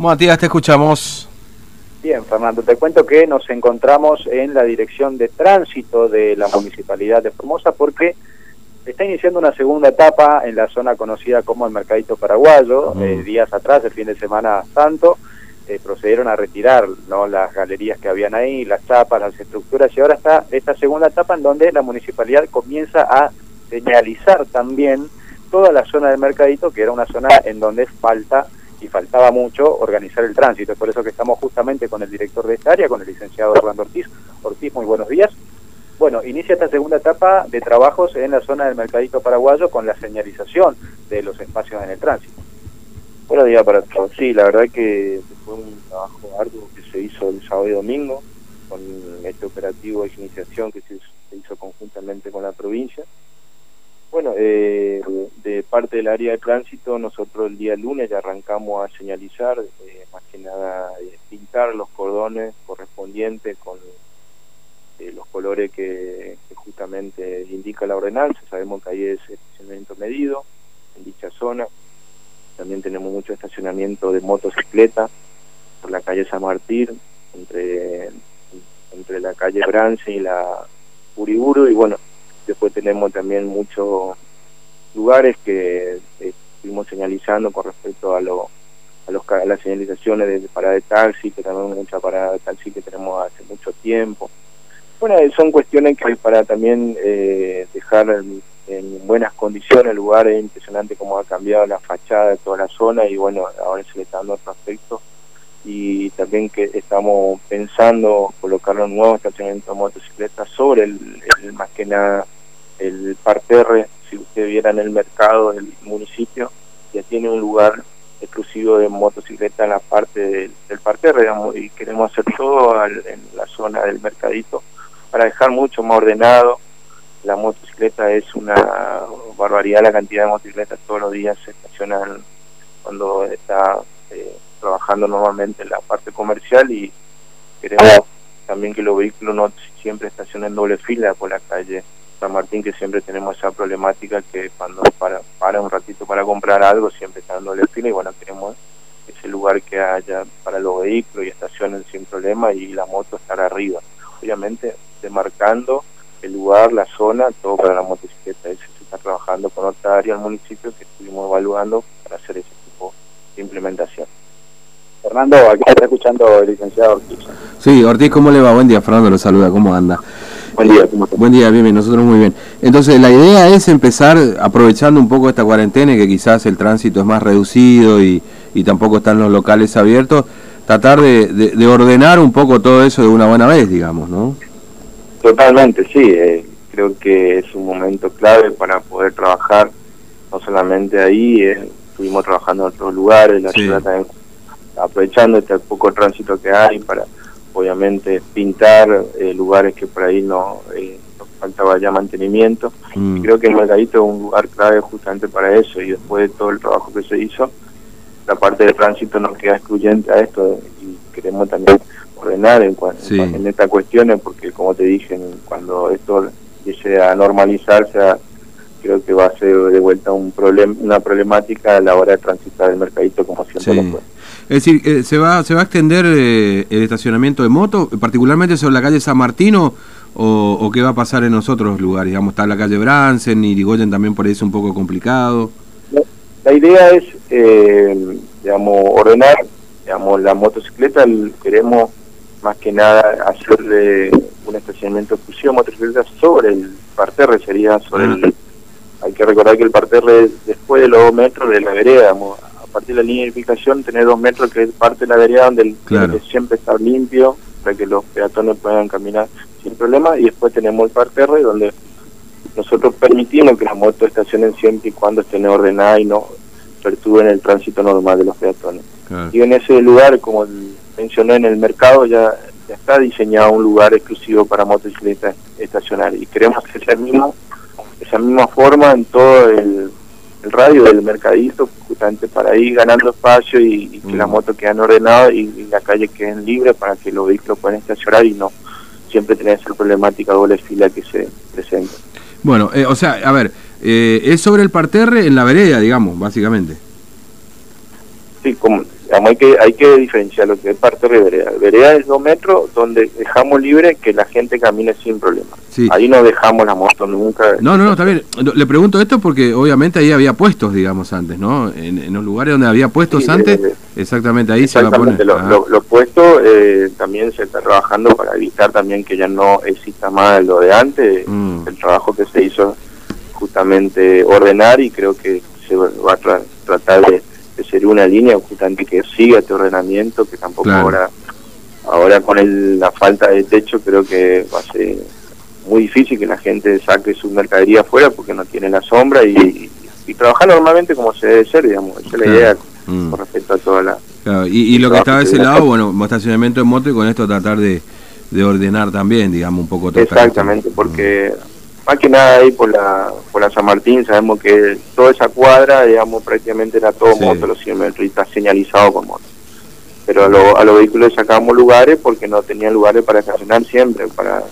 Matías, te escuchamos. Bien, Fernando, te cuento que nos encontramos en la dirección de tránsito de la Municipalidad de Formosa porque está iniciando una segunda etapa en la zona conocida como el Mercadito Paraguayo. Eh, días atrás, el fin de semana santo, eh, procedieron a retirar ¿no? las galerías que habían ahí, las chapas, las estructuras, y ahora está esta segunda etapa en donde la municipalidad comienza a señalizar también toda la zona del Mercadito, que era una zona en donde falta y faltaba mucho organizar el tránsito. Es por eso que estamos justamente con el director de esta área, con el licenciado Orlando Ortiz. Ortiz, muy buenos días. Bueno, inicia esta segunda etapa de trabajos en la zona del Mercadito Paraguayo con la señalización de los espacios en el tránsito. Buenos días para todos. Sí, la verdad que fue un trabajo arduo que se hizo el sábado y domingo con este operativo de iniciación que se hizo conjuntamente con la provincia. Bueno, eh, de parte del área de tránsito, nosotros el día lunes ya arrancamos a señalizar, eh, más que nada eh, pintar los cordones correspondientes con eh, los colores que, justamente indica la ordenanza. Sabemos que ahí es estacionamiento medido en dicha zona. También tenemos mucho estacionamiento de motocicleta por la calle San Martín, entre, entre la calle Brance y la Uriburu. Y bueno, después tenemos también muchos lugares que eh, estuvimos señalizando con respecto a lo a, los, a las señalizaciones de parada de taxi, que tenemos mucha parada de taxi que tenemos hace mucho tiempo. Bueno, son cuestiones que para también eh, dejar en, buenas condiciones el lugar, es impresionante cómo ha cambiado la fachada de toda la zona y bueno, ahora se le está dando otro aspecto y también que estamos pensando colocar un nuevo estacionamiento de motocicletas sobre el, más que nada el parterre, si usted viera en el mercado del municipio, ya tiene un lugar exclusivo de motocicleta en la parte del, del parterre, digamos, y queremos hacer todo en la zona del mercadito para dejar mucho más ordenado. La motocicleta es una barbaridad la cantidad de motocicletas todos los días se estacionan cuando está eh, trabajando normalmente en la parte comercial y queremos también que los vehículos no siempre estacionen en doble fila por la calle San Martín que siempre tenemos esa problemática que cuando para, para un ratito para comprar algo siempre está en doble fila y bueno queremos ese lugar que haya para los vehículos y estacionen sin problema y la moto estar arriba obviamente demarcando el lugar, la zona, todo para la motocicleta. Eso se está trabajando con otra área del municipio que estuvimos evaluando para hacer ese tipo de implementación. Fernando, aquí está escuchando el licenciado Ortiz. Sí, Ortiz, ¿cómo le va? Buen día, Fernando lo saluda, ¿cómo anda? Buen día, ¿cómo está? Buen día, bien, bien, nosotros muy bien. Entonces, la idea es empezar aprovechando un poco esta cuarentena, que quizás el tránsito es más reducido y, y tampoco están los locales abiertos, tratar de, de ordenar un poco todo eso de una buena vez, digamos, ¿no? Totalmente, sí. Eh, creo que es un momento clave para poder trabajar, no solamente ahí, eh, estuvimos trabajando en otros lugares, la ciudad también, aprovechando este poco tránsito que hay para, obviamente, pintar eh, lugares que por ahí no eh, faltaba ya mantenimiento. Mm. creo que el Mercadito es un lugar clave justamente para eso y después de todo el trabajo que se hizo, la parte de tránsito nos queda excluyente a esto y queremos también ordenar en, en, estas cuestiones, porque como te dije, cuando esto llegue a normalizarse, creo que va a ser de vuelta un problema una problemática a la hora de transitar el mercadito como siempre lo fue. Es decir, eh, ¿se va se va a extender eh, el estacionamiento de motos, particularmente sobre la calle San Martino, o, o, qué va a pasar en los otros lugares? Digamos, está la calle Bransen, y Irigoyen también por ahí es un poco complicado. La, idea es, eh, digamos, ordenar, digamos, la motocicleta, queremos más que nada hacerle un estacionamiento exclusivo motocicletas sobre el parterre, sería sobre el... Hay que recordar que el parterre después de los dos metros de la vereda, a partir de la línea de edificación, tener dos metros que es parte de la vereda donde el claro. siempre está limpio para que los peatones puedan caminar sin problema y después tenemos el parterre donde nosotros permitimos que las motos estacionen siempre y cuando estén ordenadas y no perturben el tránsito normal de los peatones. Y en ese lugar, como mencioné en el mercado, ya, está diseñado un lugar exclusivo para motocicletas estacionarias y queremos que sea mismo, esa misma forma en todo el, radio del mercadito, justamente para ir ganando espacio y, que las mm. motos queden ordenadas y, la calle queden libre para que los vehículos puedan estacionar y no siempre tener esa problemática doble fila que se presenta. Bueno, eh, o sea, a ver, eh, es sobre el parterre en la vereda, digamos, básicamente. Sí, como hay que hay que diferenciar lo que es parte de vereda. Vereda es dos metros donde dejamos libre que la gente camine sin problema. Ahí no dejamos la moto nunca. No, no, no, está bien. Le pregunto esto porque obviamente ahí había puestos, digamos, antes, ¿no? En, los lugares donde había puestos antes, exactamente ahí se va a poner. Los ah. lo, puestos eh, también se está trabajando para evitar también que ya no exista más lo de antes. Mm. El trabajo que se hizo justamente ordenar y creo que se va a tratar de sería una línea justamente que siga este ordenamiento, que tampoco ahora ahora con el, la falta de techo creo que va a ser muy difícil que la gente saque su mercadería afuera porque no tiene la sombra y, y, trabajar normalmente como se debe ser, digamos, esa es la idea mm. con respecto a toda la... y, lo que está de ese lado, bueno, estacionamiento en moto y con esto tratar de, de ordenar también, digamos, un poco todo. Exactamente, porque más que nada ahí por la, por la San Martín, sabemos que toda esa cuadra, digamos, prácticamente era todo moto los 100 metros y está señalizado con moto. Pero a, los vehículos sacábamos lugares porque no tenían lugares para estacionar siempre, para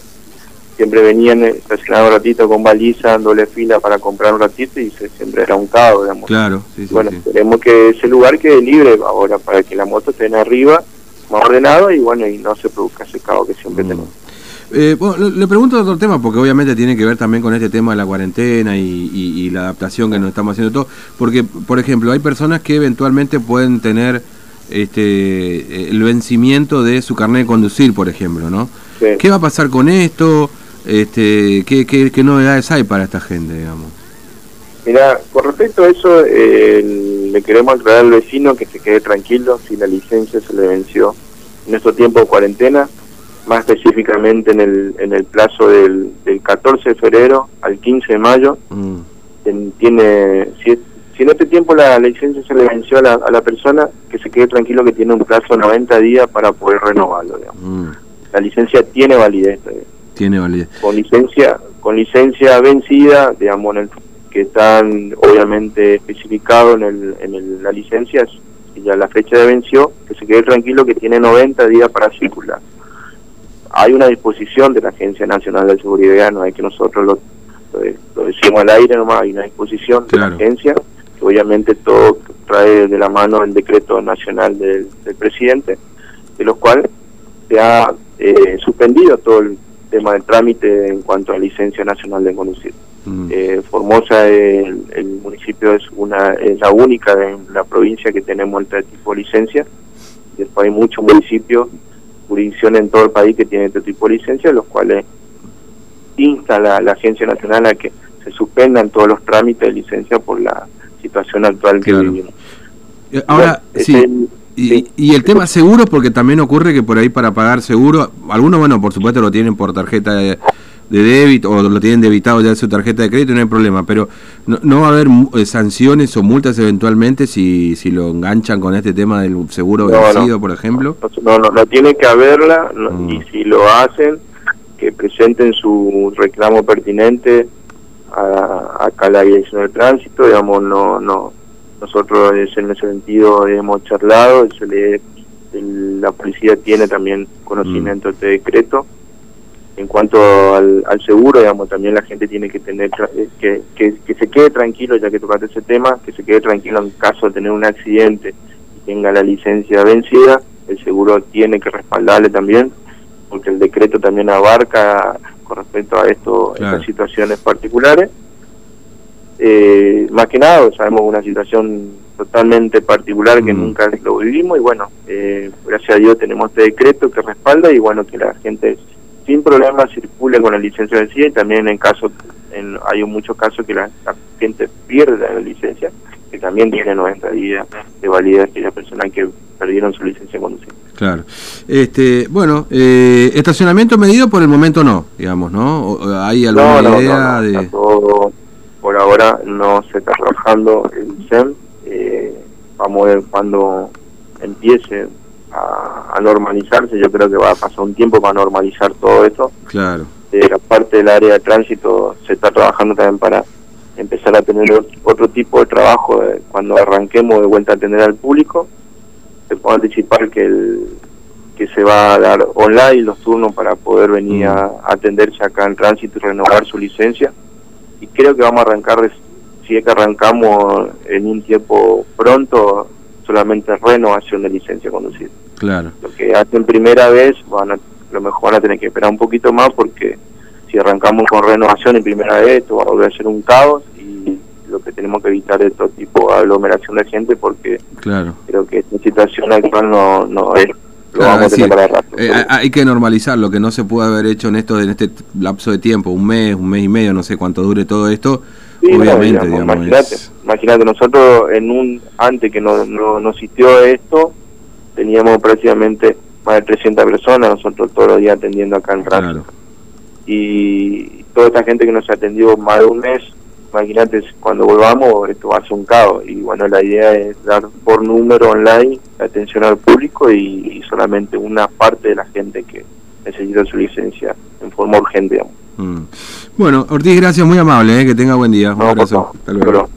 siempre venían estacionados un ratito con baliza, doble fila para comprar un ratito y siempre era un caos, digamos. Claro, Bueno, esperemos que ese lugar quede libre ahora para que la moto esté en arriba, más ordenado y bueno, y no se produzca ese caos que siempre mm. tenemos. Eh, bueno, le, pregunto otro tema, porque obviamente tiene que ver también con este tema de la cuarentena y, la adaptación que nos estamos haciendo todo. Porque, por ejemplo, hay personas que eventualmente pueden tener este el vencimiento de su carnet de conducir, por ejemplo, ¿no? ¿Qué va a pasar con esto? Este, ¿qué, qué, novedades hay para esta gente, digamos? Mira, con respecto a eso, eh, le queremos aclarar al vecino que se quede tranquilo si la licencia se le venció en estos tiempos de cuarentena más específicamente en el, en el plazo del, del 14 de febrero al 15 de mayo. Mm. tiene si, si, en este tiempo la, licencia se le venció a la, a la, persona, que se quede tranquilo que tiene un plazo de 90 días para poder renovarlo. Mm. La licencia tiene validez. Tiene validez. Con licencia, con licencia vencida, digamos, en el, que están obviamente especificado en, el, en la licencia, y ya la fecha de venció, que se quede tranquilo que tiene 90 días para circular hay una disposición de la Agencia Nacional de Seguridad, no hay que nosotros lo, lo, decimos al aire nomás, hay una disposición de la agencia, que obviamente todo trae de la mano el decreto nacional del, presidente, de los cuales se ha eh, suspendido todo el tema del trámite en cuanto a licencia nacional de conducir. Mm. Eh, Formosa, el, el, municipio es una es la única en la provincia que tenemos este tipo de licencia. Después hay muchos municipios jurisdicción en todo el país que tiene este tipo de licencias, los cuales insta la, la Agencia Nacional a que se suspendan todos los trámites de licencia por la situación actual que vivimos. Eh, ahora, sí. y, y, el tema seguro, porque también ocurre que por ahí para pagar seguro, algunos, bueno, por supuesto lo tienen por tarjeta de, de débito o lo tienen debitado ya de su tarjeta de crédito, no hay problema, pero no, va a haber eh, sanciones o multas eventualmente si, si lo enganchan con este tema del seguro vencido, por ejemplo. No, no, no tiene que haberla mm. y si lo hacen, que presenten su reclamo pertinente a, a la dirección del tránsito, digamos, no, no, nosotros en ese sentido hemos charlado, se le, la policía tiene también conocimiento mm. de este decreto cuanto al, seguro, digamos, también la gente tiene que tener eh, que, que, se quede tranquilo, ya que tocaste ese tema, que se quede tranquilo en caso de tener un accidente y tenga la licencia vencida, el seguro tiene que respaldarle también, porque el decreto también abarca con respecto a esto, estas situaciones particulares. Eh, más que nada, sabemos una situación totalmente particular que mm. nunca lo vivimos y bueno, eh, gracias a Dios tenemos este decreto que respalda y bueno, que la gente sin problema circule con la licencia vencida y también en caso, en, hay muchos casos que la, gente pierde la licencia, que también tiene 90 días de validez aquellas personas que perdieron su licencia de conducir. Claro. Este, bueno, eh, estacionamiento medido por el momento no, digamos, ¿no? ¿Hay alguna idea de...? por ahora no se está trabajando el SEM. Eh, vamos a ver cuando empiece a, normalizarse. Yo creo que va a pasar un tiempo para normalizar todo esto. Claro. De la parte del área de tránsito se está trabajando también para empezar a tener otro tipo de trabajo cuando arranquemos de vuelta a atender al público. Se puede anticipar que el que se va a dar online los turnos para poder venir mm. a, atenderse acá en tránsito y renovar su licencia. Y creo que vamos a arrancar, si es que arrancamos en un tiempo pronto, solamente renovación de licencia de conducir. Claro. Lo que hacen primera vez, van a, lo mejor van a tener que esperar un poquito más porque si arrancamos con renovación en primera vez, esto va a volver a ser un caos y lo que tenemos que evitar es todo tipo de aglomeración de gente porque claro. creo que esta situación actual no, no es lo Claro, vamos a es decir, eh, ha- hay que normalizar lo que no se puede haber hecho en esto en este lapso de tiempo, un mes, un mes y medio, no sé cuánto dure todo esto. Sí, no, obviamente, digamos, digamos, imagínate, es- imagínate, nosotros en un antes que no, no, no existió esto, teníamos prácticamente más de 300 personas, nosotros todos los días atendiendo acá en tránsito. claro. Y toda esta gente que nos atendió más de un mes, imagínate cuando volvamos, esto va a ser un caos. Y bueno, la idea es dar por número online la atención al público y, y solamente una parte de la gente que necesita su licencia en forma urgente, digamos. Mm. Bueno, Ortiz, gracias, muy amable, eh, que tenga buen día. Un No, abrazo. Hasta luego.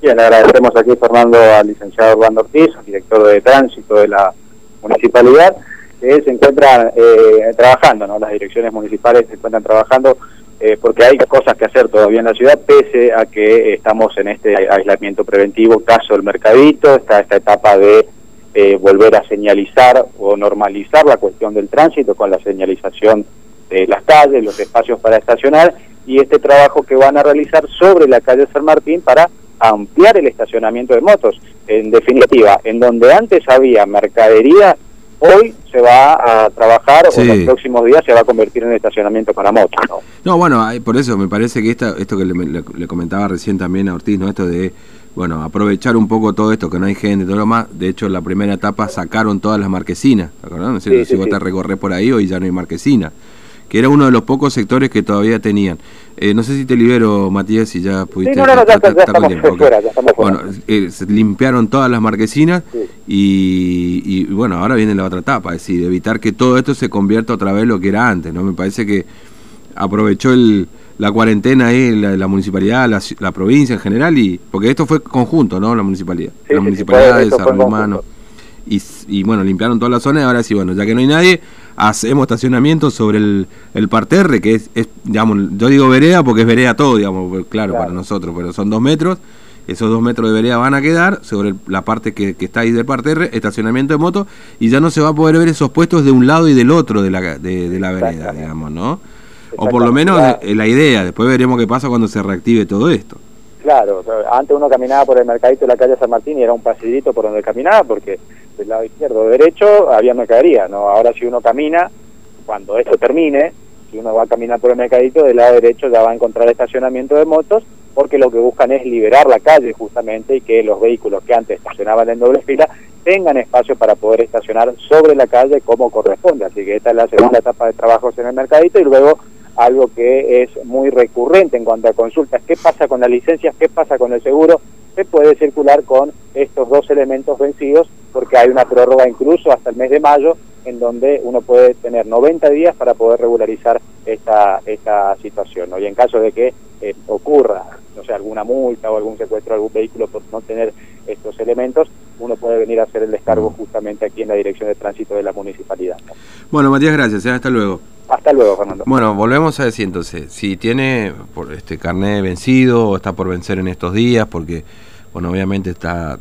Bien, agradecemos aquí, Fernando, al licenciado Orlando Ortiz, director de tránsito de la municipalidad, que se encuentra eh, trabajando, ¿no? Las direcciones municipales se encuentran trabajando eh, porque hay cosas que hacer todavía en la ciudad, pese a que estamos en este aislamiento preventivo, caso del mercadito, está esta etapa de eh, volver a señalizar o normalizar la cuestión del tránsito con la señalización de las calles, los espacios para estacionar y este trabajo que van a realizar sobre la calle San Martín para ampliar el estacionamiento de motos. En definitiva, en donde antes había mercadería, hoy se va a trabajar Sí. o en los próximos días se va a convertir en estacionamiento para motos. ¿no? No, bueno, por eso me parece que esta, esto que le, le- le comentaba recién también a Ortiz, ¿no? Esto de, bueno, aprovechar un poco todo esto, que no hay gente, todo lo más. De hecho, en la primera etapa sacaron todas las marquesinas, ¿te. Sí, si sí, vos te recorres por ahí, hoy ya no hay marquesina. Que era uno de los pocos sectores que todavía tenían. Eh, no sé si te libero, Matías, si ya pudiste... Sí, no, no, no, ya, está- ya está con estamos tiempo, ok. fuera, ya estamos fuera. Bueno, eh, se limpiaron todas las marquesinas Sí. y, y, bueno, ahora viene la otra etapa, es decir, evitar que todo esto se convierta otra vez lo que era antes, ¿no? Me parece que aprovechó el, la cuarentena ahí, la, la municipalidad, la, ci- la provincia en general, y porque esto fue conjunto, ¿no? La municipalidad, Sí, la municipalidad de desarrollo humano. Y, y bueno, limpiaron toda la zona y ahora sí, bueno, ya que no hay nadie, hacemos estacionamiento sobre el, el parterre, que es, es, digamos, yo digo vereda porque es vereda todo, digamos, claro, Claro. para nosotros, pero son dos metros, esos dos metros de vereda van a quedar sobre el- la parte que, que está ahí del parterre, estacionamiento de moto, y ya no se va a poder ver esos puestos de un lado y del otro de la, de, de la vereda, digamos, ¿no? O por lo menos eh, la idea, después veremos qué pasa cuando se reactive todo esto. Claro, antes uno caminaba por el mercadito de la calle San Martín y era un pasillito por donde caminaba porque del lado izquierdo o derecho había mercadería, ¿no? Ahora si uno camina, cuando esto termine, si uno va a caminar por el mercadito, del lado derecho ya va a encontrar estacionamiento de motos porque lo que buscan es liberar la calle justamente y que los vehículos que antes estacionaban en doble fila tengan espacio para poder estacionar sobre la calle como corresponde. Así que esta es la segunda etapa de trabajos en el mercadito y luego algo que es muy recurrente en cuanto a consultas. ¿Qué pasa con las licencias? ¿Qué pasa con el seguro? Se puede circular con estos dos elementos vencidos porque hay una prórroga incluso hasta el mes de mayo en donde uno puede tener 90 días para poder regularizar esta, esta situación. ¿no? Y en caso de que eh, ocurra, no sé, alguna multa o algún secuestro de algún vehículo por no tener estos elementos, uno puede venir a hacer el descargo justamente aquí en la Dirección de Tránsito de la Municipalidad. ¿no? Bueno, Matías, gracias, ¿eh? hasta luego. Hasta luego, Fernando. Bueno, volvemos a decir entonces, si tiene por este carnet vencido o está por vencer en estos días, porque bueno, obviamente está